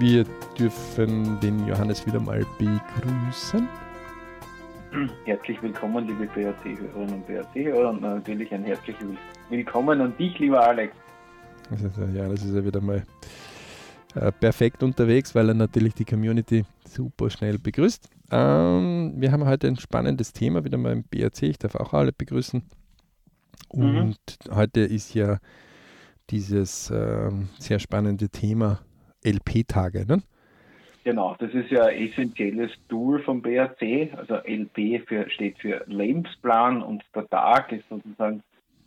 Wir dürfen den Johannes wieder mal begrüßen. Herzlich willkommen, liebe BRC-Hörerinnen und BRC-Hörer und natürlich ein herzliches Willkommen an dich, lieber Alex. Ja, das ist ja wieder mal äh, perfekt unterwegs, weil er natürlich die Community super schnell begrüßt. Ähm, wir haben heute ein spannendes Thema wieder mal im BRC. Ich darf auch alle begrüßen. Mhm. Und mhm. heute ist ja dieses äh, sehr spannende Thema LP-Tage. Ne? Genau, das ist ja ein essentielles Tool vom BRC. Also LP für, steht für Lebensplan und der Tag ist sozusagen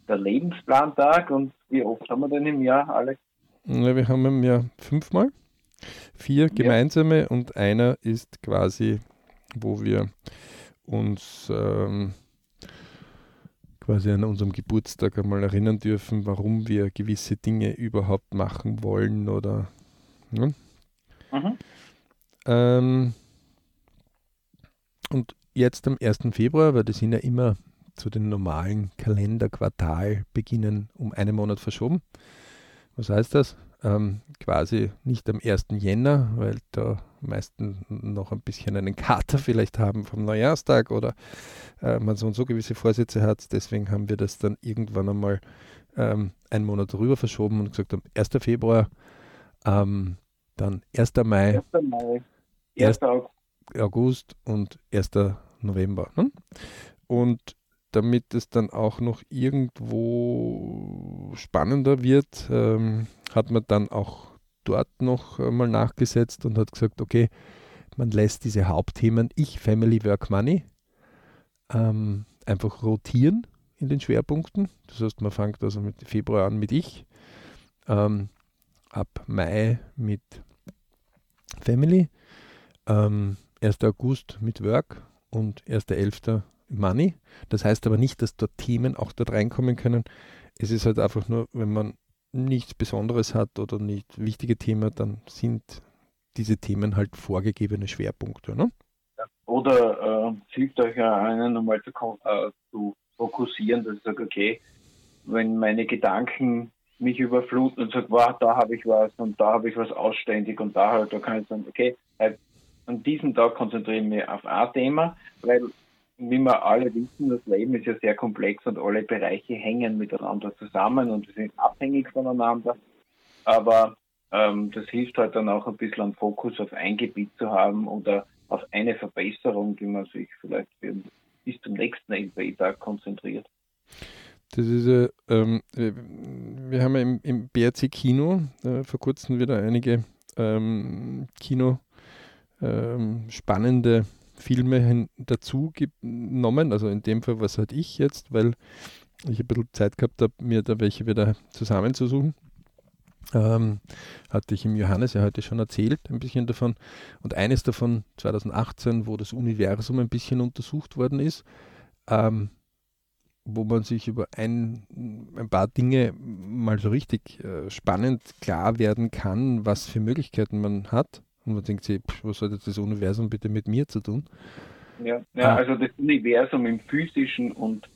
der Lebensplantag. Und wie oft haben wir denn im Jahr, Alex? Ja, wir haben im Jahr fünfmal. Vier gemeinsame ja. und einer ist quasi, wo wir uns ähm, quasi an unserem Geburtstag einmal erinnern dürfen, warum wir gewisse Dinge überhaupt machen wollen oder. Ne? Mhm. Ähm, und jetzt am 1. Februar, weil das sind ja immer zu den normalen Kalenderquartalbeginnen um einen Monat verschoben. Was heißt das? Ähm, quasi nicht am 1. Jänner, weil da meisten noch ein bisschen einen Kater vielleicht haben vom Neujahrstag oder äh, man so und so gewisse Vorsätze hat. Deswegen haben wir das dann irgendwann einmal ähm, einen Monat rüber verschoben und gesagt, am 1. Februar, ähm, dann 1. Mai, 1. Mai 1. August und 1. November. Ne? Und damit es dann auch noch irgendwo spannender wird, ähm, hat man dann auch dort noch mal nachgesetzt und hat gesagt, okay, man lässt diese Hauptthemen Ich, Family, Work, Money ähm, einfach rotieren in den Schwerpunkten. Das heißt, man fängt also mit Februar an mit Ich, ähm, ab Mai mit Family, ähm, 1. August mit Work und 1.11. Money. Das heißt aber nicht, dass dort Themen auch dort reinkommen können. Es ist halt einfach nur, wenn man nichts Besonderes hat oder nicht wichtige Themen, dann sind diese Themen halt vorgegebene Schwerpunkte. Ne? Oder äh, hilft euch ja einen nochmal zu, äh, zu fokussieren, dass ich sage, okay, wenn meine Gedanken mich überfluten und sage, wow, da habe ich was und da habe ich was ausständig und da halt, da kann ich sagen, okay, halt, an diesem Tag konzentriere ich mich auf ein Thema, weil wie wir alle wissen, das Leben ist ja sehr komplex und alle Bereiche hängen miteinander zusammen und wir sind abhängig voneinander. Aber ähm, das hilft halt dann auch ein bisschen einen Fokus auf ein Gebiet zu haben oder auf eine Verbesserung, die man sich vielleicht bis zum nächsten LP-Tag konzentriert. Das ist ja, ähm, wir haben ja im, im BRC Kino äh, vor kurzem wieder einige ähm, Kino ähm, spannende Filme dazu genommen. Also in dem Fall, was hatte ich jetzt, weil ich ein bisschen Zeit gehabt habe, mir da welche wieder zusammenzusuchen. Ähm, hatte ich im Johannes ja heute schon erzählt, ein bisschen davon. Und eines davon 2018, wo das Universum ein bisschen untersucht worden ist, ähm, wo man sich über ein, ein paar Dinge mal so richtig äh, spannend klar werden kann, was für Möglichkeiten man hat. Und man denkt sich, was hat jetzt das Universum bitte mit mir zu tun? Ja, ja ah. also das Universum im physischen und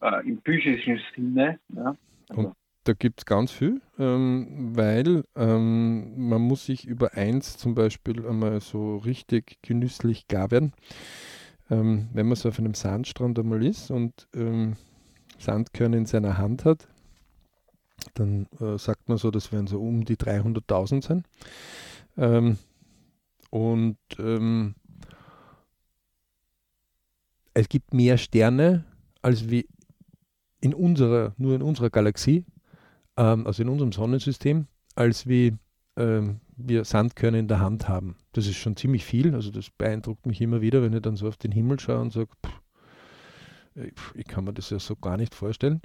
äh, im physischen Sinne. Ja. Also. Und da gibt es ganz viel, ähm, weil ähm, man muss sich über eins zum Beispiel einmal so richtig genüsslich gar werden. Ähm, wenn man so auf einem Sandstrand einmal ist und ähm, Sandkörner in seiner Hand hat, dann äh, sagt man so, das werden so um die 300.000 sein. Ähm, und ähm, es gibt mehr Sterne als wie in unserer, nur in unserer Galaxie, ähm, also in unserem Sonnensystem, als wie ähm, wir Sandkörner in der Hand haben. Das ist schon ziemlich viel. Also das beeindruckt mich immer wieder, wenn ich dann so auf den Himmel schaue und sage, ich kann mir das ja so gar nicht vorstellen.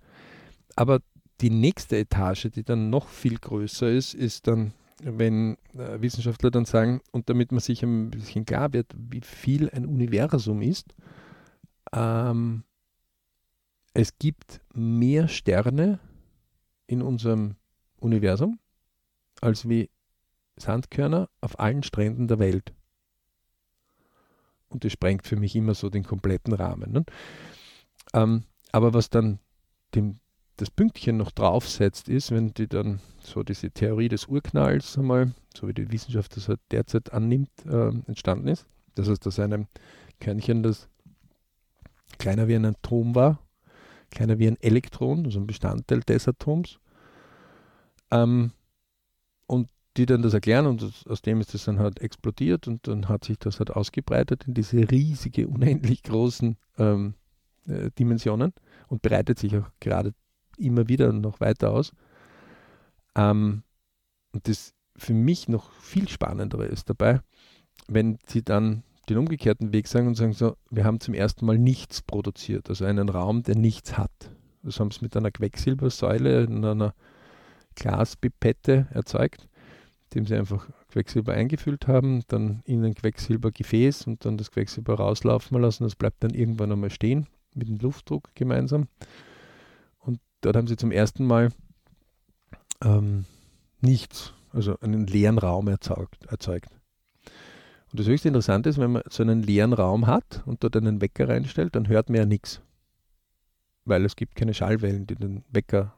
Aber die nächste Etage, die dann noch viel größer ist, ist dann wenn äh, Wissenschaftler dann sagen, und damit man sich ein bisschen klar wird, wie viel ein Universum ist, ähm, es gibt mehr Sterne in unserem Universum als wie Sandkörner auf allen Stränden der Welt. Und das sprengt für mich immer so den kompletten Rahmen. Ne? Ähm, aber was dann dem das Pünktchen noch draufsetzt, ist, wenn die dann so diese Theorie des Urknalls einmal, so wie die Wissenschaft das halt derzeit annimmt, äh, entstanden ist. Das heißt, dass ein Körnchen, das kleiner wie ein Atom war, kleiner wie ein Elektron, also ein Bestandteil des Atoms, ähm, und die dann das erklären und aus dem ist das dann halt explodiert und dann hat sich das halt ausgebreitet in diese riesige, unendlich großen ähm, äh, Dimensionen und breitet sich auch gerade immer wieder noch weiter aus. Ähm, und das für mich noch viel spannendere ist dabei, wenn sie dann den umgekehrten Weg sagen und sagen so, wir haben zum ersten Mal nichts produziert, also einen Raum, der nichts hat. Das haben sie mit einer Quecksilbersäule in einer Glaspipette erzeugt, indem sie einfach Quecksilber eingefüllt haben, dann in ein Quecksilbergefäß und dann das Quecksilber rauslaufen lassen. Das bleibt dann irgendwann einmal stehen mit dem Luftdruck gemeinsam. Und dort haben sie zum ersten Mal ähm, nichts, also einen leeren Raum erzeugt, erzeugt. Und das höchste Interessante ist, wenn man so einen leeren Raum hat und dort einen Wecker reinstellt, dann hört man ja nichts. Weil es gibt keine Schallwellen, die den Wecker.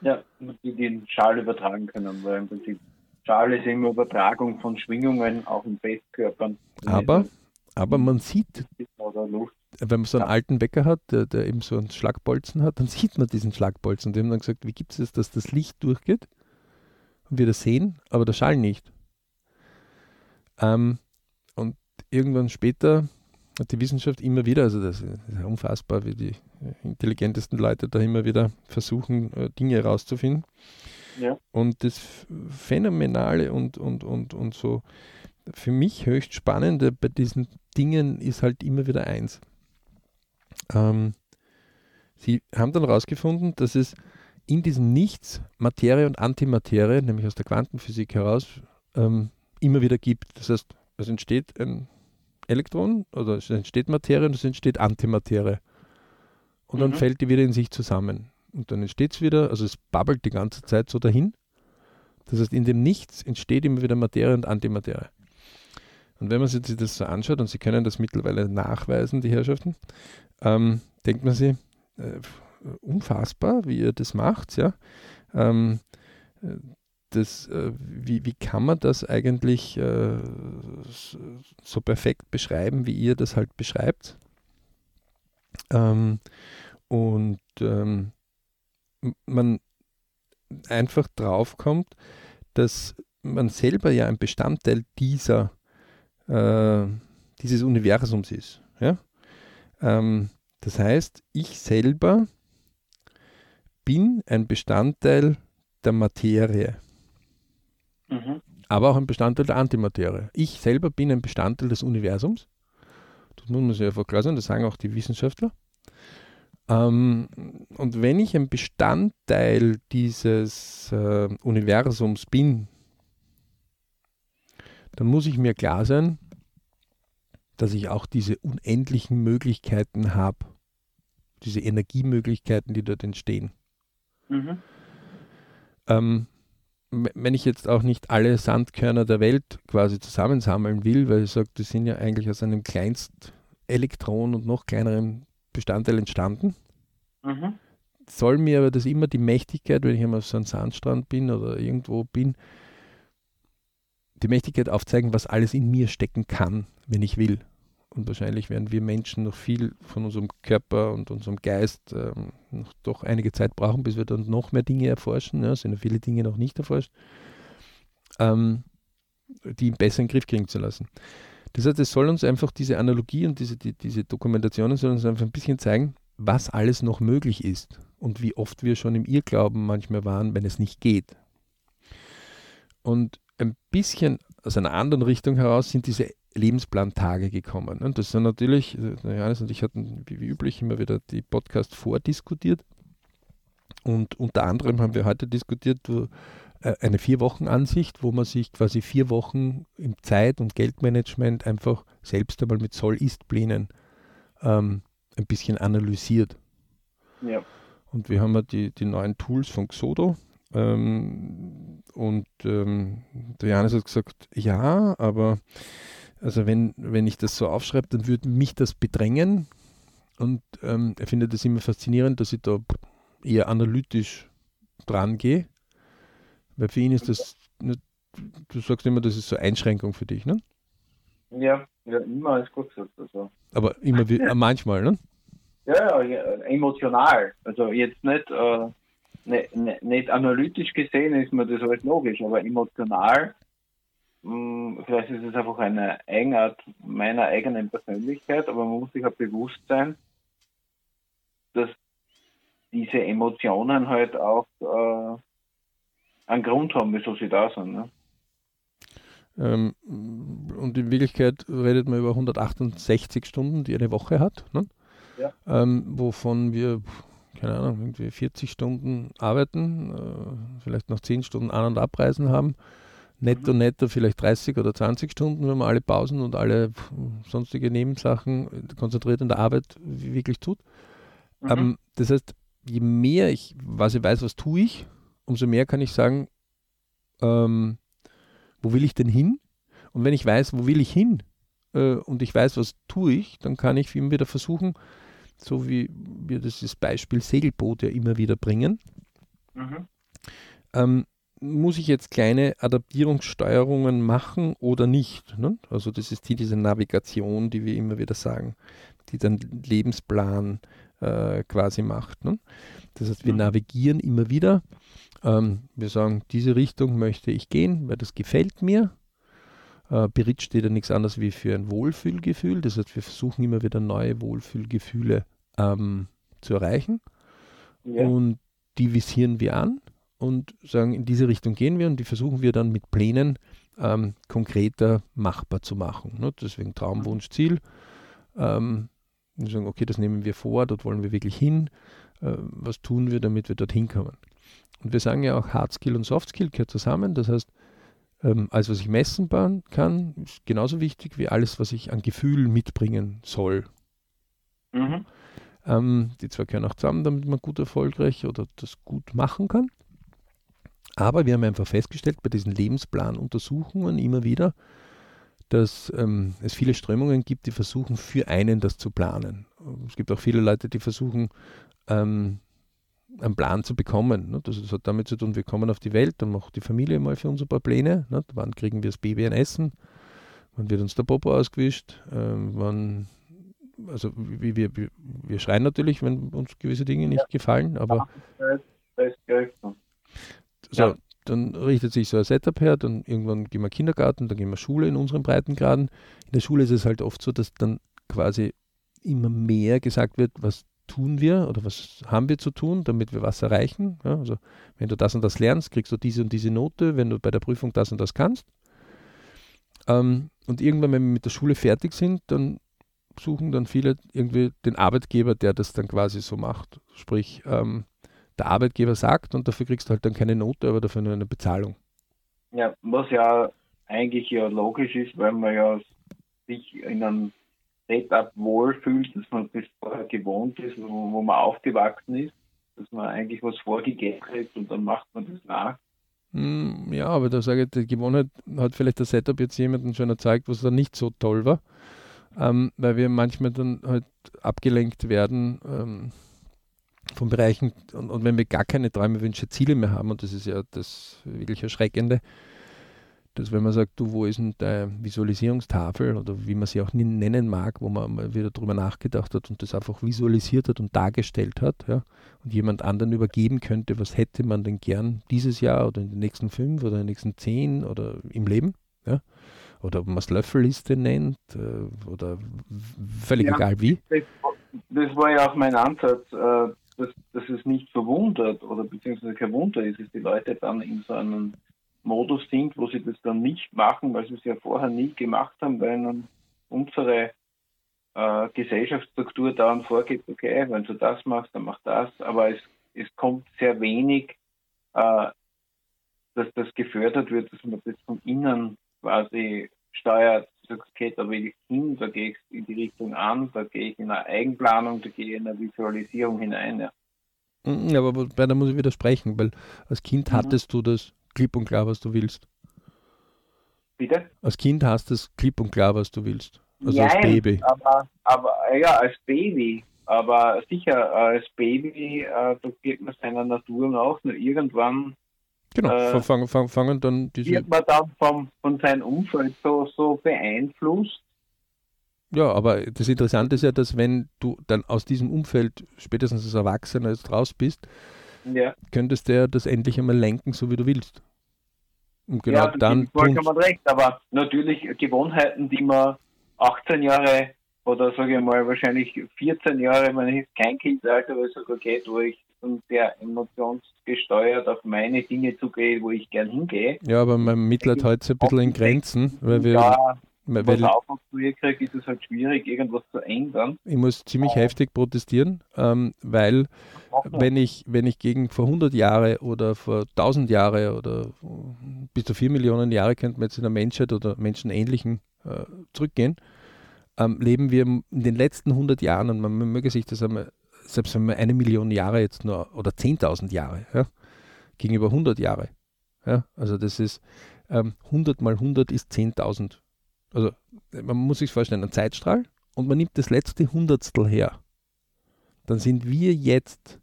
Ja, die den Schall übertragen können, weil im Prinzip Schall ist immer Übertragung von Schwingungen, auch in Festkörpern. Aber, aber man sieht, wenn man so einen ja. alten Wecker hat, der, der, eben so einen Schlagbolzen hat, dann sieht man diesen Schlagbolzen. Und die haben dann gesagt, wie gibt es das, dass das Licht durchgeht und wir das sehen, aber der Schall nicht. Ähm, und irgendwann später hat die Wissenschaft immer wieder, also das ist unfassbar, wie die intelligentesten Leute da immer wieder versuchen, äh, Dinge herauszufinden. Ja. Und das Phänomenale und, und, und, und so für mich höchst Spannende bei diesen Dingen ist halt immer wieder eins. Ähm, sie haben dann herausgefunden, dass es in diesem Nichts Materie und Antimaterie, nämlich aus der Quantenphysik heraus, ähm, immer wieder gibt. Das heißt, es entsteht ein Elektron oder es entsteht Materie und es entsteht Antimaterie. Und mhm. dann fällt die wieder in sich zusammen. Und dann entsteht es wieder, also es babbelt die ganze Zeit so dahin. Das heißt, in dem Nichts entsteht immer wieder Materie und Antimaterie. Und wenn man sich das so anschaut, und Sie können das mittlerweile nachweisen, die Herrschaften, ähm, denkt man sich, äh, unfassbar, wie ihr das macht, ja. Ähm, das, äh, wie, wie kann man das eigentlich äh, so perfekt beschreiben, wie ihr das halt beschreibt? Ähm, und ähm, man einfach draufkommt, dass man selber ja ein Bestandteil dieser, äh, dieses Universums ist. Ja? Ähm, das heißt, ich selber bin ein Bestandteil der Materie. Mhm. Aber auch ein Bestandteil der Antimaterie. Ich selber bin ein Bestandteil des Universums. Das muss man sich einfach klar sein, das sagen auch die Wissenschaftler. Ähm, und wenn ich ein Bestandteil dieses äh, Universums bin, dann muss ich mir klar sein, dass ich auch diese unendlichen Möglichkeiten habe, diese Energiemöglichkeiten, die dort entstehen. Mhm. Ähm, wenn ich jetzt auch nicht alle Sandkörner der Welt quasi zusammensammeln will, weil ich sage, die sind ja eigentlich aus einem Kleinstelektron und noch kleineren Bestandteil entstanden, mhm. soll mir aber das immer die Mächtigkeit, wenn ich einmal auf so einem Sandstrand bin oder irgendwo bin, die Mächtigkeit aufzeigen, was alles in mir stecken kann, wenn ich will. Und wahrscheinlich werden wir Menschen noch viel von unserem Körper und unserem Geist ähm, noch doch einige Zeit brauchen, bis wir dann noch mehr Dinge erforschen. Ja, sind ja viele Dinge noch nicht erforscht, ähm, die besser in den Griff kriegen zu lassen. Das heißt, es soll uns einfach diese Analogie und diese, die, diese Dokumentationen soll uns einfach ein bisschen zeigen, was alles noch möglich ist und wie oft wir schon im Irrglauben manchmal waren, wenn es nicht geht. Und ein bisschen aus einer anderen Richtung heraus sind diese Lebensplantage gekommen. Und das sind natürlich, Johannes und ich hatten wie, üblich immer wieder die Podcast vordiskutiert. Und unter anderem haben wir heute diskutiert äh, eine Vier-Wochen-Ansicht, wo man sich quasi vier Wochen im Zeit- und Geldmanagement einfach selbst einmal mit Soll-Ist-Plänen ähm, ein bisschen analysiert. Ja. Und wir haben ja die, die neuen Tools von Xodo. Ähm, und ähm, der Johannes hat gesagt, ja, aber also wenn, wenn ich das so aufschreibe, dann würde mich das bedrängen. Und ähm, er findet es immer faszinierend, dass ich da eher analytisch dran gehe. Weil für ihn ist das, du sagst immer, das ist so Einschränkung für dich, ne? Ja, ja immer ist gut gesagt. Also. Aber immer wie, äh, manchmal, ne? Ja, ja, emotional. Also jetzt nicht, äh, nicht, ne, nicht analytisch gesehen ist mir das alles logisch, aber emotional, mh, hm, vielleicht ist es einfach eine Eigenart meiner eigenen Persönlichkeit, aber man muss sich auch bewusst sein, dass diese Emotionen halt auch äh, einen Grund haben, wieso sie da sind. Ne? Ähm, und in Wirklichkeit redet man über 168 Stunden, die eine Woche hat, ne? ja. ähm, wovon wir, keine Ahnung, irgendwie 40 Stunden arbeiten, äh, vielleicht noch 10 Stunden An- und Abreisen haben. Netto, mhm. netto vielleicht 30 oder 20 Stunden, wenn man alle Pausen und alle sonstige Nebensachen konzentriert in der Arbeit wirklich tut. Mhm. Ähm, das heißt, je mehr ich, was ich weiß, was tue ich, umso mehr kann ich sagen, ähm, wo will ich denn hin? Und wenn ich weiß, wo will ich hin äh, und ich weiß, was tue ich, dann kann ich immer wieder versuchen, so wie wir das Beispiel Segelboot ja immer wieder bringen, mhm. ähm, muss ich jetzt kleine Adaptierungssteuerungen machen oder nicht? Ne? Also das ist die, diese Navigation, die wir immer wieder sagen, die den Lebensplan äh, quasi macht. Ne? Das heißt, wir mhm. navigieren immer wieder. Ähm, wir sagen, diese Richtung möchte ich gehen, weil das gefällt mir. Äh, Bericht steht ja nichts anderes wie für ein Wohlfühlgefühl. Das heißt, wir versuchen immer wieder neue Wohlfühlgefühle ähm, zu erreichen. Ja. Und die visieren wir an und sagen, in diese Richtung gehen wir und die versuchen wir dann mit Plänen ähm, konkreter machbar zu machen. Ne? Deswegen Traum, Wunsch, Ziel. Ähm, und sagen, okay, das nehmen wir vor, dort wollen wir wirklich hin. Äh, was tun wir, damit wir dorthin kommen? Und wir sagen ja auch, Hard Skill und Soft Skill gehört zusammen. Das heißt, ähm, alles, was ich messen kann, ist genauso wichtig wie alles, was ich an Gefühlen mitbringen soll. Mhm. Ähm, die zwei gehören auch zusammen, damit man gut erfolgreich oder das gut machen kann. Aber wir haben einfach festgestellt bei diesen Lebensplanuntersuchungen immer wieder, dass ähm, es viele Strömungen gibt, die versuchen, für einen das zu planen. Es gibt auch viele Leute, die versuchen, ähm, einen Plan zu bekommen. Ne? Das, hat damit zu tun, wir kommen auf die Welt, dann macht die Familie mal für uns ein paar Pläne. Ne? Wann kriegen wir das Baby ein Essen? Wann wird uns der Popo ausgewischt? Ähm, wann, also wie, wir, wir, wir schreien natürlich, wenn uns gewisse Dinge nicht ja. gefallen, aber. So, ja dann richtet sich so ein Setup her, dann irgendwann gehen wir Kindergarten, dann gehen wir Schule in unseren Breitengraden. In der Schule ist es halt oft so, dass dann quasi immer mehr gesagt wird, was tun wir oder was haben wir zu tun, damit wir was erreichen. Ja, also wenn du das und das lernst, kriegst du diese und diese Note, wenn du bei der Prüfung das und das kannst. Ähm, und irgendwann, wenn wir mit der Schule fertig sind, dann suchen dann viele irgendwie den Arbeitgeber, der das dann quasi so macht. Sprich, ähm, der Arbeitgeber sagt und dafür kriegst du halt dann keine Note, aber dafür nur eine Bezahlung. Ja, was ja eigentlich ja logisch ist, weil man ja sich in einem Setup wohlfühlt, dass man das vorher gewohnt ist, wo, wo man aufgewachsen ist, dass man eigentlich was vorgegeben kriegt und dann macht man das nach. Hm, ja, aber da sage ich, die Gewohnheit hat vielleicht das Setup jetzt jemandem schon erzeigt, was da nicht so toll war, ähm, weil wir manchmal dann halt abgelenkt werden. Ähm, von Bereichen und, und, wenn wir gar keine Träume, Wünsche, Ziele mehr haben, und das ist ja das wirklich Erschreckende, dass wenn man sagt, du, wo ist denn deine Visualisierungstafel oder wie man sie auch nennen mag, wo man mal wieder drüber nachgedacht hat und das einfach visualisiert hat und dargestellt hat, ja, und jemand anderen übergeben könnte, was hätte man denn gern dieses Jahr oder in den nächsten fünf oder in den nächsten zehn oder im Leben, ja, oder ob man es Löffelliste nennt äh, oder völlig ja, egal wie. Das, das, war ja auch mein Ansatz, äh, dass, dass es nicht verwundert oder beziehungsweise kein Wunder ist, dass die Leute dann in so einem Modus sind, wo sie das dann nicht machen, weil sie es ja vorher nie gemacht haben, weil ihnen unsere äh, Gesellschaftsstruktur daran vorgibt, okay, wenn du das machst, dann mach das, aber es, es kommt sehr wenig, äh, dass das gefördert wird, dass man das von innen quasi steuert, sagt, okay, da will ich hin, da gehe ich in die Richtung an, da gehe ich in eine Eigenplanung, da gehe ich in eine Visualisierung hinein. Ja. Mhm, aber bei der muss ich widersprechen, weil als Kind mhm. hattest du das klipp und klar, was du willst. Bitte? Als Kind hast du es klipp und klar, was du willst. Also Nein, als Baby. Aber, aber ja, als Baby. Aber sicher, als Baby, äh, da geht man seiner Natur nach, nur irgendwann Genau, äh, fangen, fangen, fangen dann diese. Wird man dann vom, von seinem Umfeld so, so beeinflusst? Ja, aber das Interessante ist ja, dass wenn du dann aus diesem Umfeld spätestens als Erwachsener jetzt raus bist, ja. könntest du ja das endlich einmal lenken, so wie du willst. Und genau ja, dann. Vollkommen recht, aber natürlich Gewohnheiten, die man 18 Jahre oder sage ich mal wahrscheinlich 14 Jahre, wenn ich jetzt kein Kind Alter, aber ich sage, okay, wo ich sehr emotionsgesteuert auf meine Dinge zugehe, wo ich gern hingehe. Ja, aber mein Mitleid heute ein bisschen in Grenzen, weil wir. Ja, weil, was Aufwachsfrühe kriege, ist es halt schwierig, irgendwas zu ändern. Ich muss ziemlich äh, heftig protestieren, ähm, weil wenn ich, wenn ich gegen vor 100 Jahre oder vor 1000 Jahre oder bis zu 4 Millionen Jahre könnte man jetzt in der Menschheit oder menschenähnlichen äh, zurückgehen, ähm, leben wir in den letzten 100 Jahren, und man möge sich das einmal, selbst wenn man eine Million Jahre jetzt nur, oder 10.000 Jahre, ja, gegenüber 100 Jahre. Ja, also das ist ähm, 100 mal 100 ist 10.000. Also man muss sich vorstellen, ein Zeitstrahl und man nimmt das letzte Hundertstel her. Dann sind wir jetzt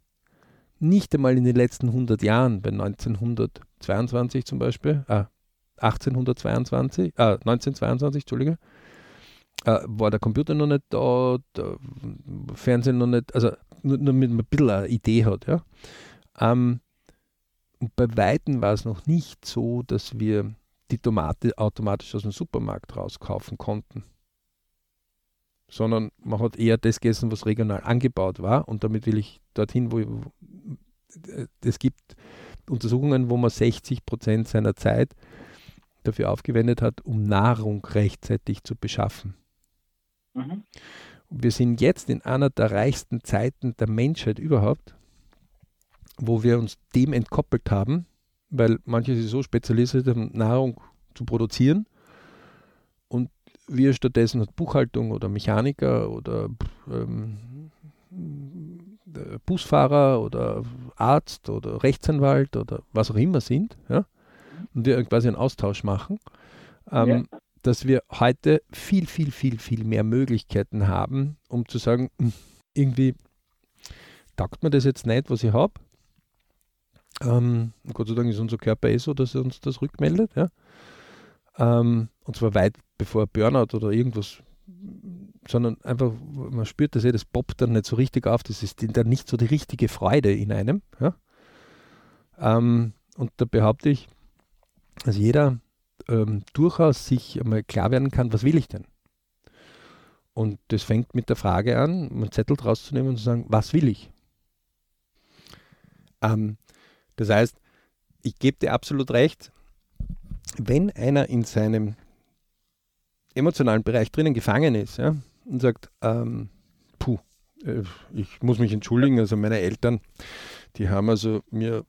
nicht einmal in den letzten 100 Jahren, bei 1922 zum Beispiel, äh, 1822, äh, 1922, Entschuldige, äh, war der Computer noch nicht da, der Fernsehen noch nicht, also nur, nur mit ein bisschen eine Idee hat. Ja. Ähm, und bei Weitem war es noch nicht so, dass wir die Tomate automatisch aus dem Supermarkt rauskaufen konnten. Sondern man hat eher das gegessen, was regional angebaut war. Und damit will ich dorthin, wo, wo es gibt Untersuchungen, wo man 60 Prozent seiner Zeit dafür aufgewendet hat, um Nahrung rechtzeitig zu beschaffen. Mhm. Wir sind jetzt in einer der reichsten Zeiten der Menschheit überhaupt, wo wir uns dem entkoppelt haben, weil manche sich so spezialisiert haben, Nahrung zu produzieren und wir stattdessen Buchhaltung oder Mechaniker oder ähm, Busfahrer oder Arzt oder Rechtsanwalt oder was auch immer sind, ja, und wir quasi einen Austausch machen. Ähm, ja dass wir heute viel, viel, viel, viel mehr Möglichkeiten haben, um zu sagen, hm, irgendwie taugt mir das jetzt nicht, was ich habe. Ähm, Gott sei Dank ist unser Körper eh so, dass er uns das rückmeldet. Ja? Ähm, und zwar weit bevor Burnout oder irgendwas, sondern einfach, man spürt das eh, das poppt dann nicht so richtig auf, das ist dann nicht so die richtige Freude in einem. Ja? Ähm, und da behaupte ich, dass jeder ähm, durchaus sich einmal klar werden kann, was will ich denn? Und das fängt mit der Frage an, einen Zettel draus zu nehmen und zu sagen, was will ich? Ähm, das heißt, ich gebe dir absolut recht, wenn einer in seinem emotionalen Bereich drinnen gefangen ist ja, und sagt, ähm, puh, äh, ich muss mich entschuldigen, also meine Eltern, die haben also mir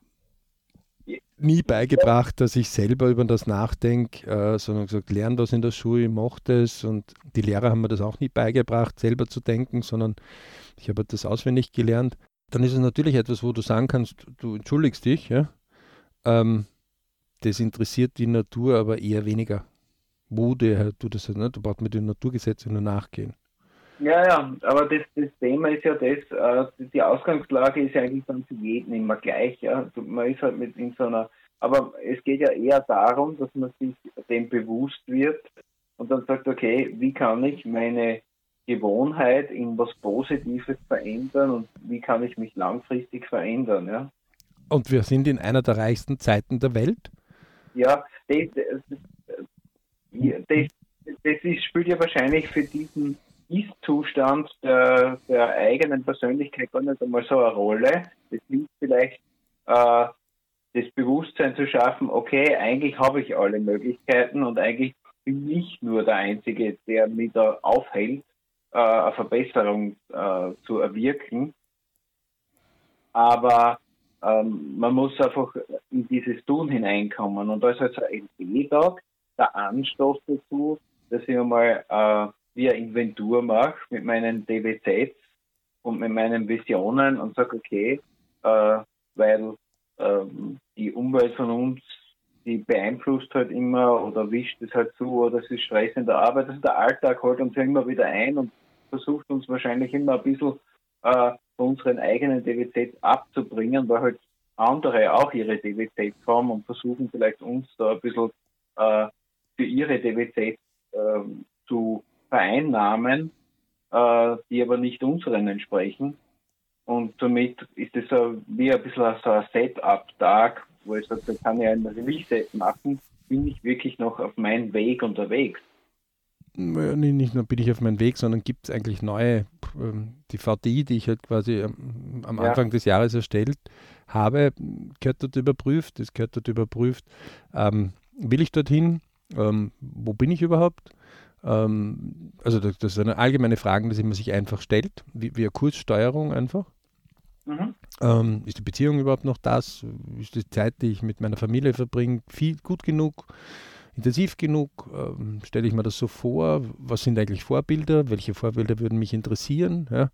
nie beigebracht, dass ich selber über das nachdenke, äh, sondern gesagt, lerne das in der Schule, mach das. Und die Lehrer haben mir das auch nie beigebracht, selber zu denken, sondern ich habe das auswendig gelernt. Dann ist es natürlich etwas, wo du sagen kannst, du entschuldigst dich, ja. Ähm, das interessiert die Natur aber eher weniger. Wo der tut das nicht, du brauchst mit den Naturgesetzen nur nachgehen. Ja, ja, aber das, das Thema ist ja das, äh, die Ausgangslage ist ja eigentlich dann für jeden immer gleich. Ja. Also man ist halt mit in so einer, aber es geht ja eher darum, dass man sich dem bewusst wird und dann sagt, okay, wie kann ich meine Gewohnheit in was Positives verändern und wie kann ich mich langfristig verändern, ja. Und wir sind in einer der reichsten Zeiten der Welt. Ja, das, das, das, das spielt ja wahrscheinlich für diesen ist-Zustand der, der, eigenen Persönlichkeit gar nicht einmal so eine Rolle. Es hilft vielleicht, äh, das Bewusstsein zu schaffen, okay, eigentlich habe ich alle Möglichkeiten und eigentlich bin ich nur der Einzige, der mich da aufhält, äh, eine Verbesserung äh, zu erwirken. Aber ähm, man muss einfach in dieses Tun hineinkommen. Und da ist halt so ein LP-Tag der Anstoß dazu, dass ich einmal äh, wie eine Inventur mache mit meinen DWZs und mit meinen Visionen und sage, okay, äh, weil ähm, die Umwelt von uns, die beeinflusst halt immer oder wischt es halt zu oder es ist Stress in der Arbeit. Also der Alltag holt uns ja immer wieder ein und versucht uns wahrscheinlich immer ein bisschen äh, unseren eigenen DWZ abzubringen, weil halt andere auch ihre DWZ haben und versuchen vielleicht uns da ein bisschen äh, für ihre DWZ äh, zu vereinnahmen, äh, die aber nicht unseren entsprechen. Und somit ist es so wie ein bisschen so ein Setup-Tag, wo ich sage, da kann ich ein Release-Set machen, bin ich wirklich noch auf meinem Weg unterwegs. Nicht nur bin ich auf meinem Weg, sondern gibt es eigentlich neue, ähm, die VDI, die ich halt quasi am, am Anfang ja. des Jahres erstellt habe, gehört dort überprüft, das gehört dort überprüft. Ähm, will ich dorthin? Ähm, wo bin ich überhaupt? Ähm, also das, das, ist eine allgemeine Frage, die man sich einfach stellt, wie, wie eine Kurssteuerung einfach. Mhm. Ähm, ist die Beziehung überhaupt noch das? Ist die Zeit, die ich mit meiner Familie verbringe, viel gut genug? Intensiv genug? Ähm, Stelle ich mir das so vor? Was sind eigentlich Vorbilder? Welche Vorbilder würden mich interessieren? Ja?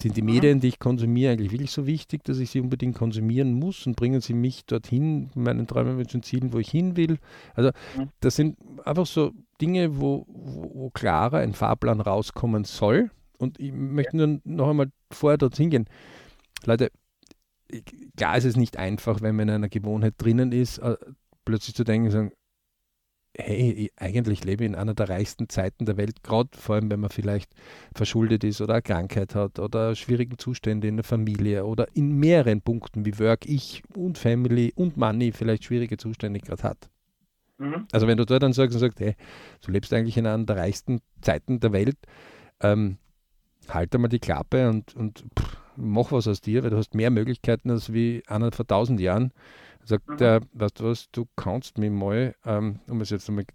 Sind die mhm. Medien, die ich konsumiere, eigentlich wirklich so wichtig, dass ich sie unbedingt konsumieren muss und bringen sie mich dorthin, meinen Träumen, Wünschen, Zielen, wo ich hin will? Also, mhm. das sind einfach so Dinge, wo, wo, klarer ein Fahrplan rauskommen soll. Und ich möchte nur noch einmal vorher dorthin gehen. Leute, klar ist es nicht einfach, wenn man in einer Gewohnheit drinnen ist, äh, plötzlich zu denken, sagen, hey, eigentlich lebe ich in einer der reichsten Zeiten der Welt, gerade vor allem, wenn man vielleicht verschuldet ist oder eine Krankheit hat oder schwierige Zustände in der Familie oder in mehreren Punkten wie Work, ich und Family und Money vielleicht schwierige Zustände gerade hat. Mhm. Also wenn du dort dann sagst und sagst, hey, du lebst eigentlich in einer der reichsten Zeiten der Welt, ähm, halt einmal die Klappe und, und pff, mach was aus dir, weil du hast mehr Möglichkeiten als wie einer vor tausend Jahren Sagt mhm. er, weißt du was, du kannst mir mal, ähm, um es jetzt einmal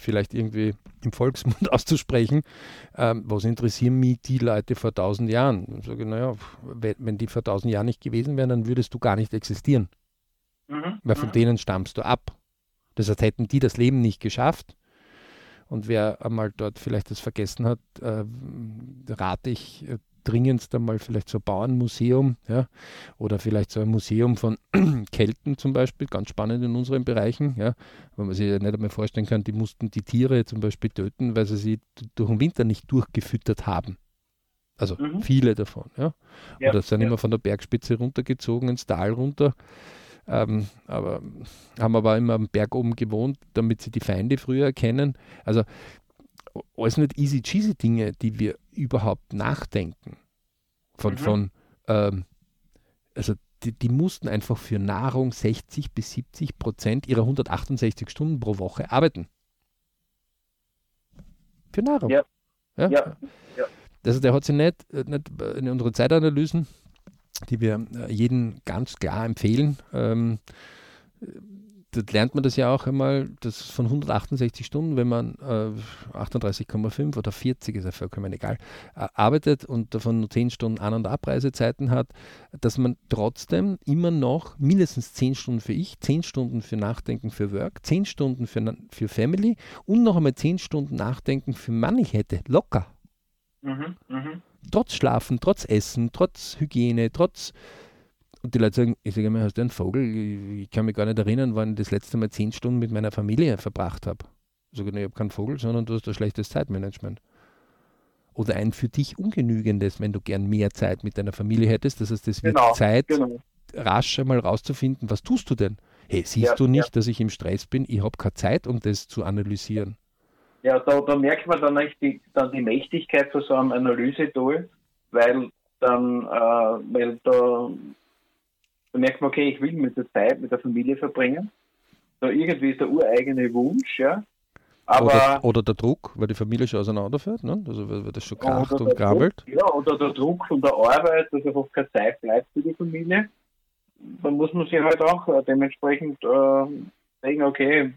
vielleicht irgendwie im Volksmund auszusprechen, ähm, was interessieren mich die Leute vor tausend Jahren? Und sage, naja, wenn die vor tausend Jahren nicht gewesen wären, dann würdest du gar nicht existieren. Mhm. Weil von mhm. denen stammst du ab. Das heißt, hätten die das Leben nicht geschafft, und wer einmal dort vielleicht das vergessen hat, äh, rate ich äh, dringendst einmal vielleicht so ein Bauernmuseum ja, oder vielleicht so ein Museum von Kelten zum Beispiel, ganz spannend in unseren Bereichen, ja, weil man sich ja nicht einmal vorstellen kann, die mussten die Tiere zum Beispiel töten, weil sie sie durch den Winter nicht durchgefüttert haben. Also mhm. viele davon. Ja. ja oder sind ja. immer von der Bergspitze runtergezogen ins Tal runter. Ähm, aber haben aber immer am Berg oben gewohnt, damit sie die Feinde früher erkennen. Also alles nicht easy cheesy Dinge, die wir überhaupt nachdenken. Von, mhm. von ähm, also die, die, mussten einfach für Nahrung 60 bis 70 Prozent ihrer 168 Stunden pro Woche arbeiten. Für Nahrung. Ja. Ja? ja. ja. Also der hat sich nicht, äh, nicht in unseren Zeitanalysen, die wir äh, jedem ganz klar empfehlen, ähm, dort lernt man das ja auch einmal, dass von 168 Stunden, wenn man äh, 38,5 oder 40, ist ja vollkommen egal, äh, arbeitet und davon nur 10 Stunden An- und Abreisezeiten hat, dass man trotzdem immer noch mindestens 10 Stunden für ich, 10 Stunden für Nachdenken für Work, 10 Stunden für, für Family und noch einmal 10 Stunden Nachdenken für Money hätte. Locker. Mhm, mh. Trotz Schlafen, trotz Essen, trotz Hygiene, trotz und die Leute sagen, ich sage immer, hast du einen Vogel? Ich, kann mich gar nicht erinnern, wann ich das letzte Mal zehn Stunden mit meiner Familie verbracht habe. Ich sage, ich habe keinen Vogel, sondern du hast ein schlechtes Zeitmanagement. Oder ein für dich ungenügendes, wenn du gern mehr Zeit mit deiner Familie hättest. Das heißt, es wird genau, Zeit, genau. rasch einmal rauszufinden, was tust du denn? Hey, siehst ja, du nicht, ja. dass ich im Stress bin? Ich habe keine Zeit, um das zu analysieren. Ja, da, da merkt man dann, die, dann die Mächtigkeit von so einem Analysetool, weil dann, äh, weil da da merkt man, okay, ich will mit der Zeit mit der Familie verbringen. So irgendwie ist der ureigene Wunsch, ja. Aber oder, oder, der Druck, weil die Familie schon auseinanderfährt, ne? also weil, weil das schon kracht und krabbelt. Ja, oder der Druck von der Arbeit, dass einfach keine Zeit bleibt für die Familie. Dann muss man sich halt auch äh, dementsprechend äh, denken, okay,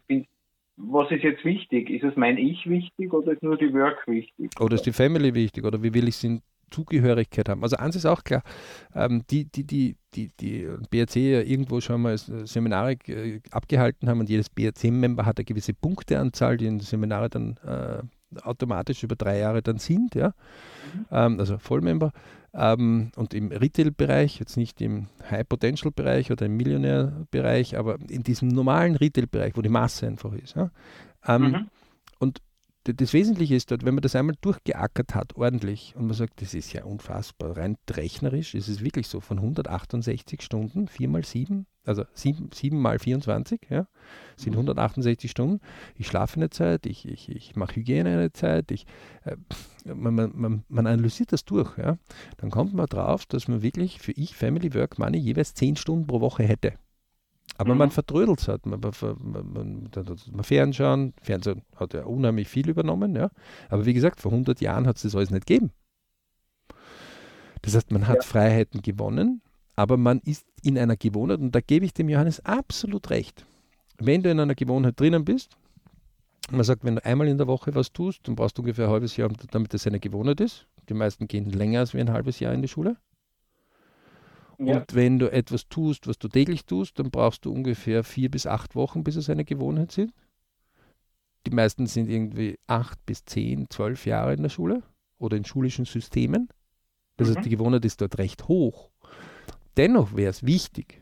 was ist jetzt wichtig? Ist es mein Ich wichtig oder ist nur die Work wichtig? Oder ist die Family wichtig? Oder wie will ich sie Zugehörigkeit haben. Also eins ist auch klar, ähm, die, die, die, die, die BRC ja irgendwo schon mal Seminare äh, abgehalten haben und jedes BRC-Member hat eine gewisse Punkteanzahl, die in Seminare dann äh, automatisch über drei Jahre dann sind, ja. Mhm. Ähm, also Vollmember. Ähm, und im Retail-Bereich, jetzt nicht im High-Potential-Bereich oder im Millionär-Bereich, aber in diesem normalen Retail-Bereich, wo die Masse einfach ist. Ja? Ähm, mhm. Und das Wesentliche ist dort, wenn man das einmal durchgeackert hat, ordentlich, und man sagt, das ist ja unfassbar, rein rechnerisch ist es wirklich so, von 168 Stunden, 4 mal 7, also 7, 7 mal 24, ja, sind 168 mhm. Stunden. Ich schlafe eine Zeit, ich, ich, ich mache Hygiene eine Zeit, ich, äh, man, man, man, analysiert das durch, ja. Dann kommt man drauf, dass man wirklich für ich, Family Work Money, jeweils 10 Stunden pro Woche hätte. Aber mhm. man vertrödelt es halt. Man, man, man, man, Fernschauen, Fernsehen hat ja unheimlich viel übernommen, ja. Aber wie gesagt, vor 100 Jahren hat es das alles nicht gegeben. Das heißt, man hat ja. Freiheiten gewonnen, aber man ist in einer Gewohnheit, und da gebe ich dem Johannes absolut recht. Wenn du in einer Gewohnheit drinnen bist, man sagt, wenn du einmal in der Woche was tust, dann brauchst du ungefähr ein halbes Jahr, damit das eine Gewohnheit ist. Die meisten gehen länger als wie ein halbes Jahr in die Schule. Ja. Und wenn du etwas tust, was du täglich tust, dann brauchst du ungefähr vier bis acht Wochen, bis es eine Gewohnheit sind. Die meisten sind irgendwie acht bis zehn, zwölf Jahre in der Schule oder in schulischen Systemen. Das mhm. heißt, die Gewohnheit ist dort recht hoch. Dennoch wäre es wichtig,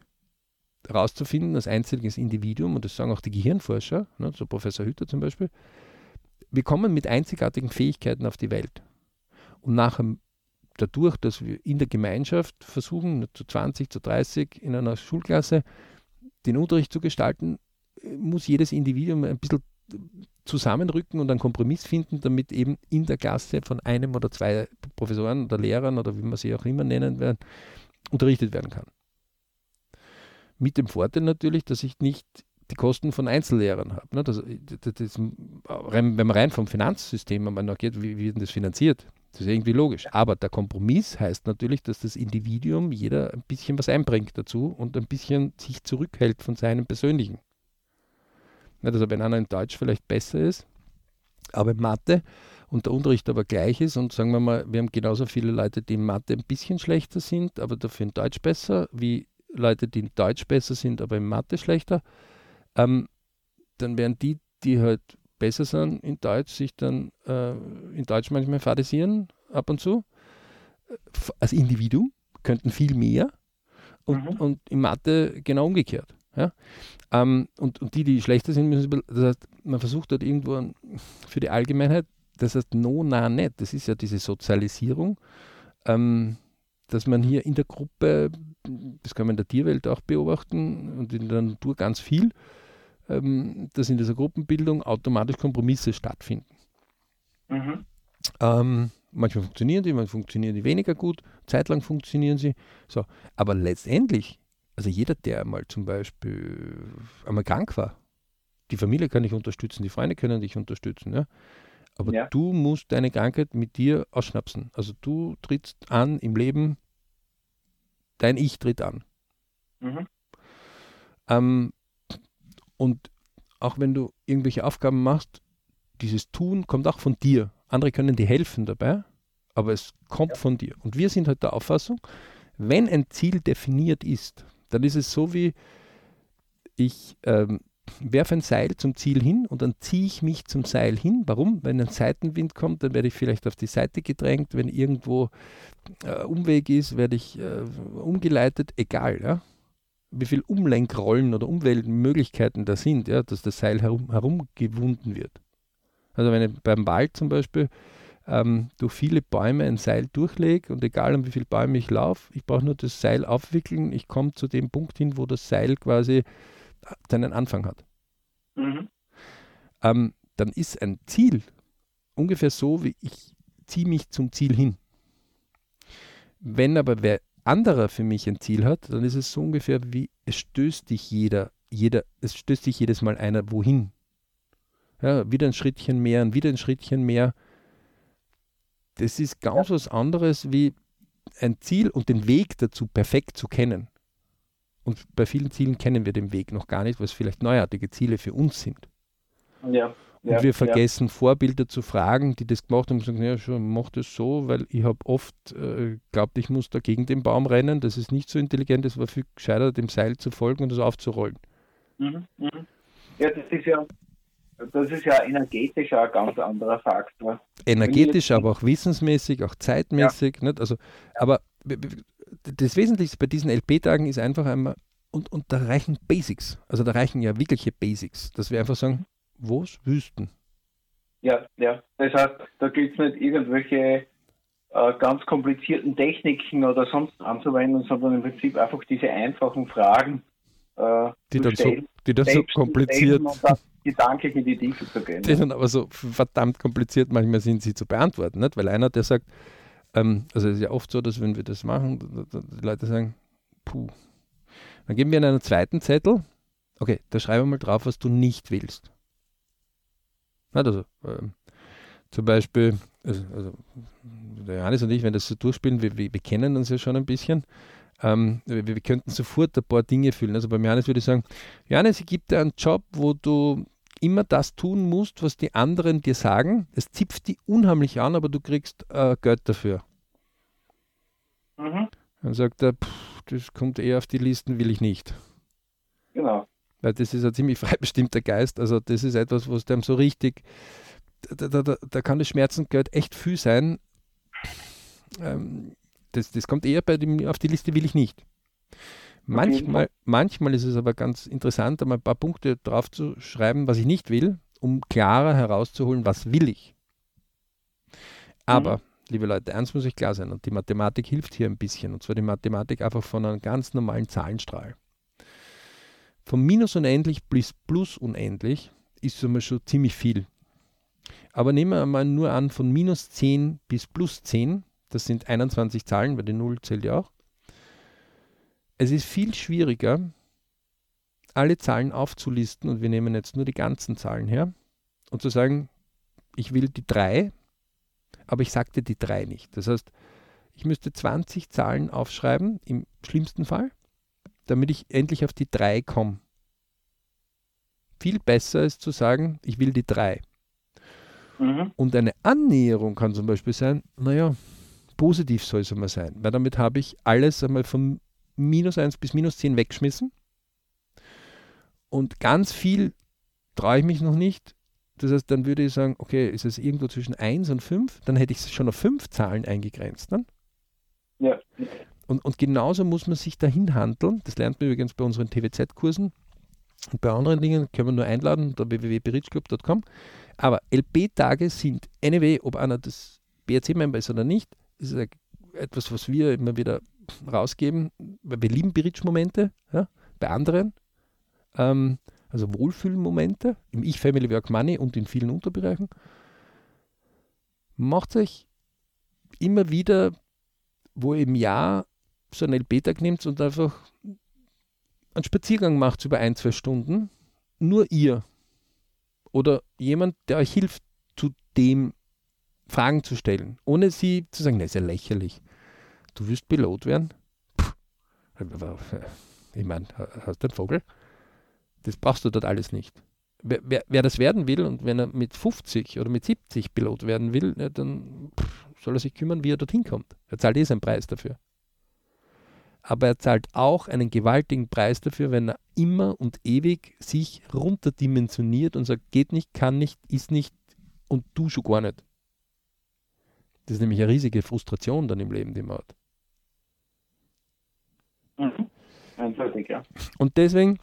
herauszufinden, als einzelnes Individuum, und das sagen auch die Gehirnforscher, ne, so Professor Hütter zum Beispiel, wir kommen mit einzigartigen Fähigkeiten auf die Welt. Und nach einem dadurch, dass wir in der Gemeinschaft versuchen, zu 20, zu 30 in einer Schulklasse den Unterricht zu gestalten, muss jedes Individuum ein bisschen zusammenrücken und einen Kompromiss finden, damit eben in der Klasse von einem oder zwei Professoren oder Lehrern oder wie man sie auch immer nennen werden, unterrichtet werden kann. Mit dem Vorteil natürlich, dass ich nicht die Kosten von Einzellehrern habe. Ne? Das, das, das, wenn man rein vom Finanzsystem einmal geht, wie, wie wird das finanziert? Das ist irgendwie logisch. Aber der Kompromiss heißt natürlich, dass das Individuum jeder ein bisschen was einbringt dazu und ein bisschen sich zurückhält von seinem persönlichen. Also wenn einer in Deutsch vielleicht besser ist, aber in Mathe und der Unterricht aber gleich ist und sagen wir mal, wir haben genauso viele Leute, die in Mathe ein bisschen schlechter sind, aber dafür in Deutsch besser, wie Leute, die in Deutsch besser sind, aber in Mathe schlechter, ähm, dann werden die, die halt besser sind in Deutsch, sich dann äh, in Deutsch manchmal fadisieren, ab und zu. Als Individuum könnten viel mehr und, mhm. und in Mathe genau umgekehrt. Ja? Ähm, und, und die, die schlechter sind, müssen, das heißt, man versucht dort irgendwo für die Allgemeinheit, das heißt, no, na, nicht. Das ist ja diese Sozialisierung, ähm, dass man hier in der Gruppe, das kann man in der Tierwelt auch beobachten und in der Natur ganz viel, ähm, dass in dieser Gruppenbildung automatisch Kompromisse stattfinden. Mhm. Ähm, manchmal funktionieren die, manchmal funktionieren die weniger gut, zeitlang funktionieren sie. So. Aber letztendlich, also jeder, der mal zum Beispiel einmal krank war, die Familie kann dich unterstützen, die Freunde können dich unterstützen, ja. Aber ja. du musst deine Krankheit mit dir ausschnapsen. Also du trittst an im Leben, dein Ich tritt an. Mhm. Ähm, und auch wenn du irgendwelche Aufgaben machst, dieses Tun kommt auch von dir. Andere können dir helfen dabei, aber es kommt ja. von dir. Und wir sind halt der Auffassung, wenn ein Ziel definiert ist, dann ist es so wie, ich ähm, werfe ein Seil zum Ziel hin und dann ziehe ich mich zum Seil hin. Warum? Wenn ein Seitenwind kommt, dann werde ich vielleicht auf die Seite gedrängt. Wenn irgendwo äh, Umweg ist, werde ich äh, umgeleitet. Egal. Ja? Wie viele Umlenkrollen oder Umweltmöglichkeiten da sind, ja, dass das Seil herum, herumgewunden wird. Also wenn ich beim Wald zum Beispiel ähm, durch viele Bäume ein Seil durchlege und egal um wie viele Bäume ich laufe, ich brauche nur das Seil aufwickeln, ich komme zu dem Punkt hin, wo das Seil quasi seinen Anfang hat. Mhm. Ähm, dann ist ein Ziel ungefähr so, wie ich ziehe mich zum Ziel hin. Wenn aber wer anderer für mich ein Ziel hat, dann ist es so ungefähr wie, es stößt dich jeder, jeder, es stößt dich jedes Mal einer wohin. Ja, wieder ein Schrittchen mehr und wieder ein Schrittchen mehr. Das ist ganz ja. was anderes wie ein Ziel und den Weg dazu perfekt zu kennen. Und bei vielen Zielen kennen wir den Weg noch gar nicht, weil es vielleicht neuartige Ziele für uns sind. Ja. Und ja, wir vergessen ja. Vorbilder zu fragen, die das gemacht haben und sagen, ja, schon, mach das so, weil ich habe oft äh, glaubt, ich muss da gegen den Baum rennen. Das ist nicht so intelligent, es war viel gescheiter, dem Seil zu folgen und das aufzurollen. Mhm, mh. Ja, das ist ja, das ist ja energetisch ein ganz anderer Faktor. Energetisch, aber auch wissensmäßig, auch zeitmäßig. Ja. Nicht? Also, aber das Wesentlichste bei diesen LP-Tagen ist einfach einmal, und, und da reichen Basics, also da reichen ja wirkliche Basics, dass wir einfach sagen, was Wüsten. Ja, ja. Das heißt, da gibt es nicht irgendwelche äh, ganz komplizierten Techniken oder sonst anzuwenden, sondern im Prinzip einfach diese einfachen Fragen, äh, die, dann so, die dann so kompliziert gedanklich in die Tiefe zu gehen. Die dann aber so verdammt kompliziert manchmal sind, sie zu beantworten. Nicht? Weil einer, der sagt, ähm, also es ist ja oft so, dass wenn wir das machen, die Leute sagen, puh. Dann geben wir in einen zweiten Zettel, okay, da schreibe mal drauf, was du nicht willst. Also, ähm, zum Beispiel, also, also, der Johannes und ich, wenn das so durchspielen, wir, wir, wir kennen uns ja schon ein bisschen. Ähm, wir, wir, könnten sofort ein paar Dinge fühlen. Also bei Johannes würde ich sagen, Johannes, ich gebe dir einen Job, wo du immer das tun musst, was die anderen dir sagen. Es zipft die unheimlich an, aber du kriegst äh, Geld dafür. Mhm. Dann sagt er, pff, das kommt eher auf die Listen, will ich nicht. Genau. Weil das ist ein ziemlich frei bestimmter Geist. Also das ist etwas, was dem so richtig, da, da, da, da kann das Schmerzengeld echt viel sein. Ähm, das, das kommt eher bei dem, auf die Liste will ich nicht. Manchmal, manchmal ist es aber ganz interessant, einmal ein paar Punkte drauf zu schreiben, was ich nicht will, um klarer herauszuholen, was will ich. Aber, mhm. liebe Leute, eins muss ich klar sein, und die Mathematik hilft hier ein bisschen, und zwar die Mathematik einfach von einem ganz normalen Zahlenstrahl. Von minus unendlich bis plus unendlich ist einmal schon ziemlich viel. Aber nehmen wir mal nur an, von minus 10 bis plus 10, das sind 21 Zahlen, weil die 0 zählt ja auch, es ist viel schwieriger, alle Zahlen aufzulisten und wir nehmen jetzt nur die ganzen Zahlen her und zu sagen, ich will die 3, aber ich sagte die 3 nicht. Das heißt, ich müsste 20 Zahlen aufschreiben, im schlimmsten Fall, damit ich endlich auf die 3 komme. Viel besser ist zu sagen, ich will die 3. Mhm. Und eine Annäherung kann zum Beispiel sein, naja, positiv soll es einmal sein, weil damit habe ich alles einmal vom minus 1 bis minus 10 weggeschmissen. Und ganz viel traue ich mich noch nicht. Das heißt, dann würde ich sagen, okay, ist es irgendwo zwischen 1 und 5, dann hätte ich es schon auf 5 Zahlen eingegrenzt. Dann. Ja. Und, und genauso muss man sich dahin handeln. Das lernt man übrigens bei unseren TWZ-Kursen. Und bei anderen Dingen können wir nur einladen, unter www.berichclub.com. Aber LP-Tage sind, anyway, ob einer das BRC-Member ist oder nicht, ist etwas, was wir immer wieder rausgeben, weil wir lieben Bridge-Momente ja, bei anderen. Ähm, also Wohlfühlmomente im Ich, Family, Work, Money und in vielen Unterbereichen. Macht euch immer wieder, wo im Jahr so einen LP-Tag nimmt und einfach einen Spaziergang macht über ein, zwei Stunden. Nur ihr. Oder jemand, der euch hilft, zu dem Fragen zu stellen, ohne sie zu sagen, das ist ja lächerlich du willst Pilot werden? Puh. Ich meine, hast du einen Vogel? Das brauchst du dort alles nicht. Wer, wer, wer, das werden will und wenn er mit 50 oder mit 70 Pilot werden will, ja, dann pff, soll er sich kümmern, wie er dorthin kommt. Er zahlt eh seinen Preis dafür. Aber er zahlt auch einen gewaltigen Preis dafür, wenn er immer und ewig sich runterdimensioniert und sagt, geht nicht, kann nicht, ist nicht und du schon gar nicht. Das ist nämlich eine riesige Frustration dann im Leben, die man hat. Mhm. Eindeutig, ja. Und deswegen,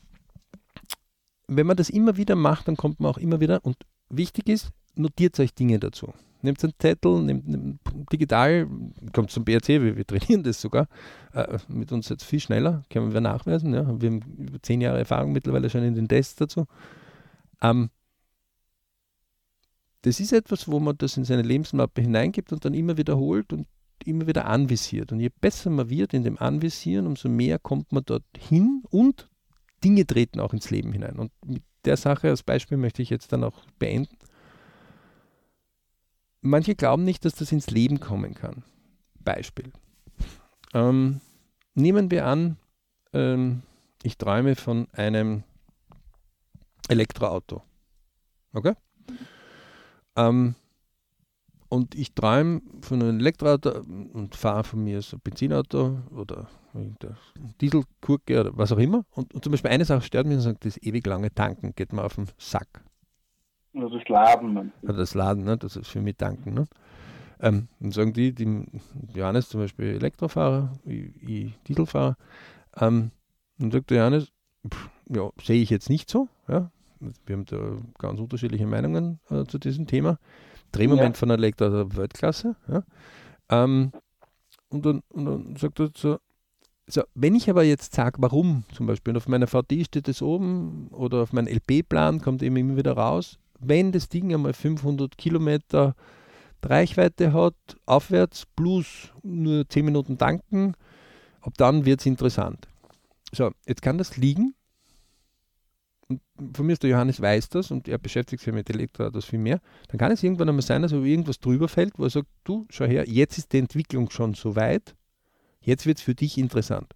wenn man das immer wieder macht, dann kommt man auch immer wieder, und wichtig ist, notiert euch Dinge dazu. Nehmt einen Zettel, nehmt, nehmt digital, kommt zum BRC, wir, wir trainieren das sogar, äh, mit uns jetzt viel schneller, können wir nachweisen. Ja. Wir haben über zehn Jahre Erfahrung mittlerweile schon in den Tests dazu. Ähm, das ist etwas, wo man das in seine Lebensmappe hineingibt und dann immer wiederholt und immer wieder anvisiert. Und je besser man wird in dem Anvisieren, umso mehr kommt man dort hin und Dinge treten auch ins Leben hinein. Und mit der Sache als Beispiel möchte ich jetzt dann auch beenden. Manche glauben nicht, dass das ins Leben kommen kann. Beispiel. Ähm, nehmen wir an, ähm, ich träume von einem Elektroauto. Okay? Ähm, und ich träume von einem Elektroauto und fahre von mir so ein Benzinauto oder Dieselkurke oder was auch immer. Und, und, zum Beispiel eine Sache stört mich und sagt, das ewig lange Tanken geht mir auf den Sack. Also das Laden. Oder das Laden, ne? das ist für mich Tanken. Ne? Ähm, und sagen die, die Johannes zum Beispiel Elektrofahrer, ich, ich Dieselfahrer, ähm, und sagt der Johannes, pff, ja, sehe ich jetzt nicht so. Ja? wir haben da ganz unterschiedliche Meinungen äh, zu diesem Thema. Drehmoment ja. von Elektra der Weltklasse. Ja. Ähm, und, dann, und dann sagt er so, so, wenn ich aber jetzt sage, warum, zum Beispiel auf meiner VD steht es oben oder auf meinem LP-Plan kommt eben immer wieder raus, wenn das Ding einmal 500 Kilometer Reichweite hat, aufwärts, plus nur 10 Minuten tanken, ab dann wird es interessant. So, jetzt kann das liegen. Und von mir ist der Johannes weiß das und er beschäftigt sich mit Elektroautos viel mehr. Dann kann es irgendwann einmal sein, dass irgendwas drüber fällt, wo er sagt, du, schau her, jetzt ist die Entwicklung schon so weit, jetzt wird es für dich interessant.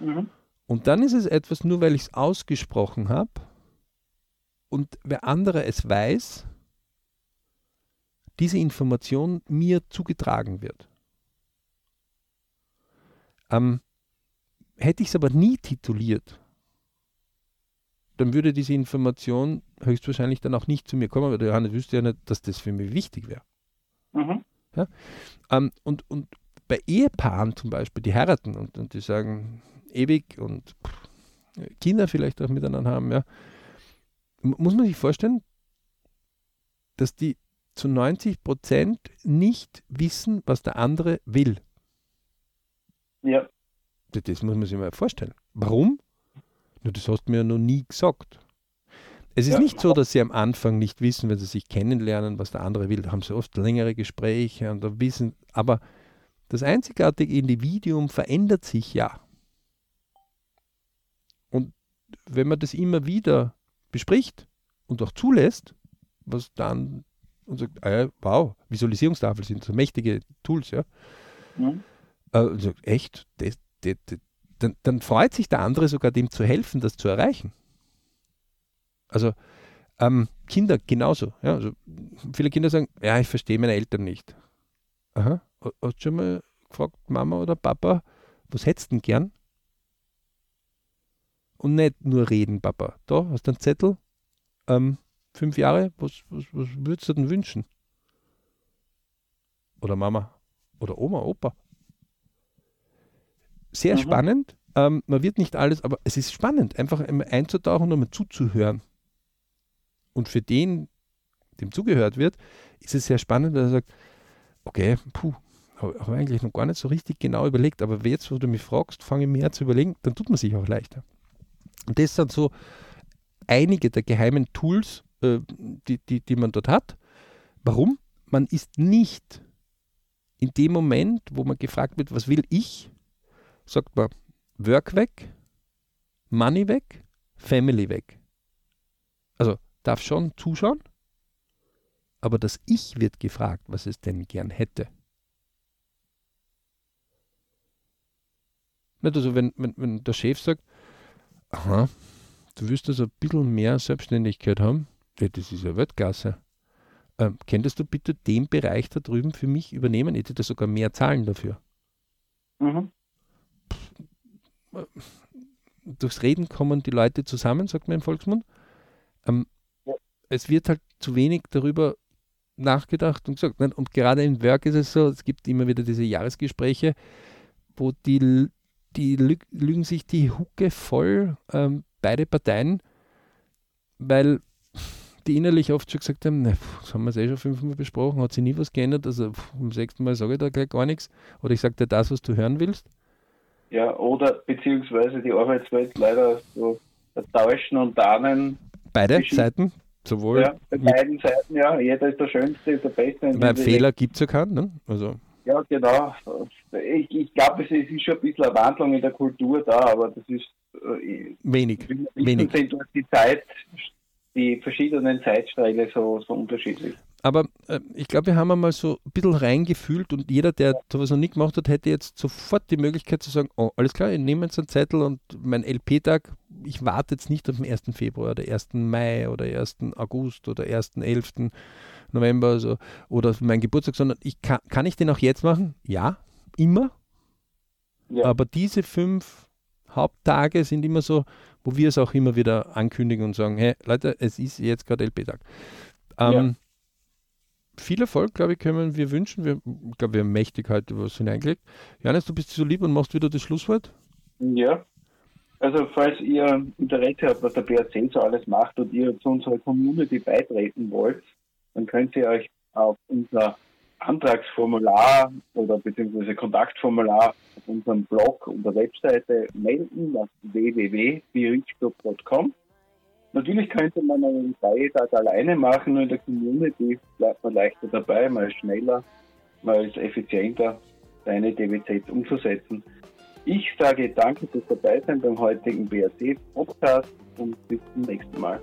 Mhm. Und dann ist es etwas, nur weil ich es ausgesprochen habe und wer andere es weiß, diese Information mir zugetragen wird. Ähm, hätte ich es aber nie tituliert, dann würde diese Information höchstwahrscheinlich dann auch nicht zu mir kommen, weil der Johannes wüsste ja nicht, dass das für mich wichtig wäre. Mhm. Ja? Ähm, und, und bei Ehepaaren zum Beispiel, die heiraten und, und die sagen ewig und Kinder vielleicht auch miteinander haben, ja, muss man sich vorstellen, dass die zu 90 Prozent nicht wissen, was der andere will. Ja. Das muss man sich mal vorstellen. Warum? Nur das hast du mir ja noch nie gesagt. Es ist ja. nicht so, dass sie am Anfang nicht wissen, wenn sie sich kennenlernen, was der andere will. Da haben sie oft längere Gespräche und da wissen, aber das einzigartige Individuum verändert sich ja. Und wenn man das immer wieder bespricht und auch zulässt, was dann und sagt, ah ja, wow, Visualisierungstafel sind so mächtige Tools, ja. Mhm. Äh, und sagt, echt, das, das, das, dann, dann, freut sich der andere sogar dem zu helfen, das zu erreichen. Also ähm, Kinder genauso. Ja, also viele Kinder sagen, ja, ich verstehe meine Eltern nicht. Aha, hast du schon mal gefragt, Mama oder Papa, was hättest du denn gern? Und nicht nur reden, Papa. Da hast du einen Zettel. Ähm, fünf Jahre, was, was, was würdest du denn wünschen? Oder Mama? Oder Oma, Opa? Sehr mhm. spannend. Ähm, man wird nicht alles, aber es ist spannend, einfach einzutauchen und mal zuzuhören. Und für den, dem zugehört wird, ist es sehr spannend, weil er sagt, okay, puh, habe hab eigentlich noch gar nicht so richtig genau überlegt, aber jetzt, wo du mich fragst, fange ich mehr zu überlegen, dann tut man sich auch leichter. Und das sind so einige der geheimen Tools, äh, die, die, die man dort hat. Warum? Man ist nicht in dem Moment, wo man gefragt wird, was will ich, sagt man Work weg, Money weg, Family weg. Also darf schon zuschauen, aber das Ich wird gefragt, was es denn gern hätte. Nicht also, wenn, wenn, wenn der Chef sagt, aha, du wirst also ein bisschen mehr Selbstständigkeit haben, ja, das ist ja Weltklasse. Ähm, könntest du bitte den Bereich da drüben für mich übernehmen? Ich hätte sogar mehr zahlen dafür. Mhm. Durchs Reden kommen die Leute zusammen, sagt man im Volksmund. Ähm, ja. Es wird halt zu wenig darüber nachgedacht und gesagt. Und gerade im Work ist es so, es gibt immer wieder diese Jahresgespräche, wo die, die lügen sich die Hucke voll, ähm, beide Parteien, weil die innerlich oft schon gesagt haben, ne, das haben wir eh schon fünfmal besprochen, hat sich nie was geändert, also beim sechsten Mal sage ich da gleich gar nichts. Oder ich sage dir das, was du hören willst. Ja, oder beziehungsweise die Arbeitswelt leider so täuschen und tarnen. Beide Seiten? Sowohl ja, bei beiden Seiten, ja. Jeder ist der Schönste, der Beste. Weil Fehler gibt es ja keinen, ne? Also. Ja, genau. Ich, ich glaube, es ist schon ein bisschen eine Wandlung in der Kultur da, aber das ist äh, wenig. wenig. Sind durch die Zeit die verschiedenen Zeitsträhle so, so unterschiedlich. Aber äh, ich glaube, wir haben einmal so ein bisschen reingefühlt und jeder, der sowas noch nicht gemacht hat, hätte jetzt sofort die Möglichkeit zu sagen, oh, alles klar, ich nehme jetzt einen Zettel und mein LP-Tag, ich warte jetzt nicht auf den 1. Februar oder 1. Mai oder 1. August oder 1. 11. November also, oder mein Geburtstag, sondern ich kann, kann ich den auch jetzt machen? Ja, immer. Ja. Aber diese fünf Haupttage sind immer so, wo wir es auch immer wieder ankündigen und sagen, hey Leute, es ist jetzt gerade LP-Tag. Ähm, ja. Viel Erfolg, glaube ich, können wir wünschen. Wir, ich glaube, wir haben mächtig heute was hineingelegt. Janis, du bist so lieb und machst wieder das Schlusswort. Ja. Also falls ihr Interesse habt, was der BRC so alles macht und ihr zu unserer Community beitreten wollt, dann könnt ihr euch auf unser Antragsformular oder beziehungsweise Kontaktformular auf unserem Blog und der Webseite melden auf www.berichtclub.com. Natürlich könnte man einen Freitag alleine machen, nur in der Community bleibt man leichter dabei, mal schneller, mal effizienter, seine DWZ umzusetzen. Ich sage danke fürs Dabeisein beim heutigen BRC-Podcast und bis zum nächsten Mal.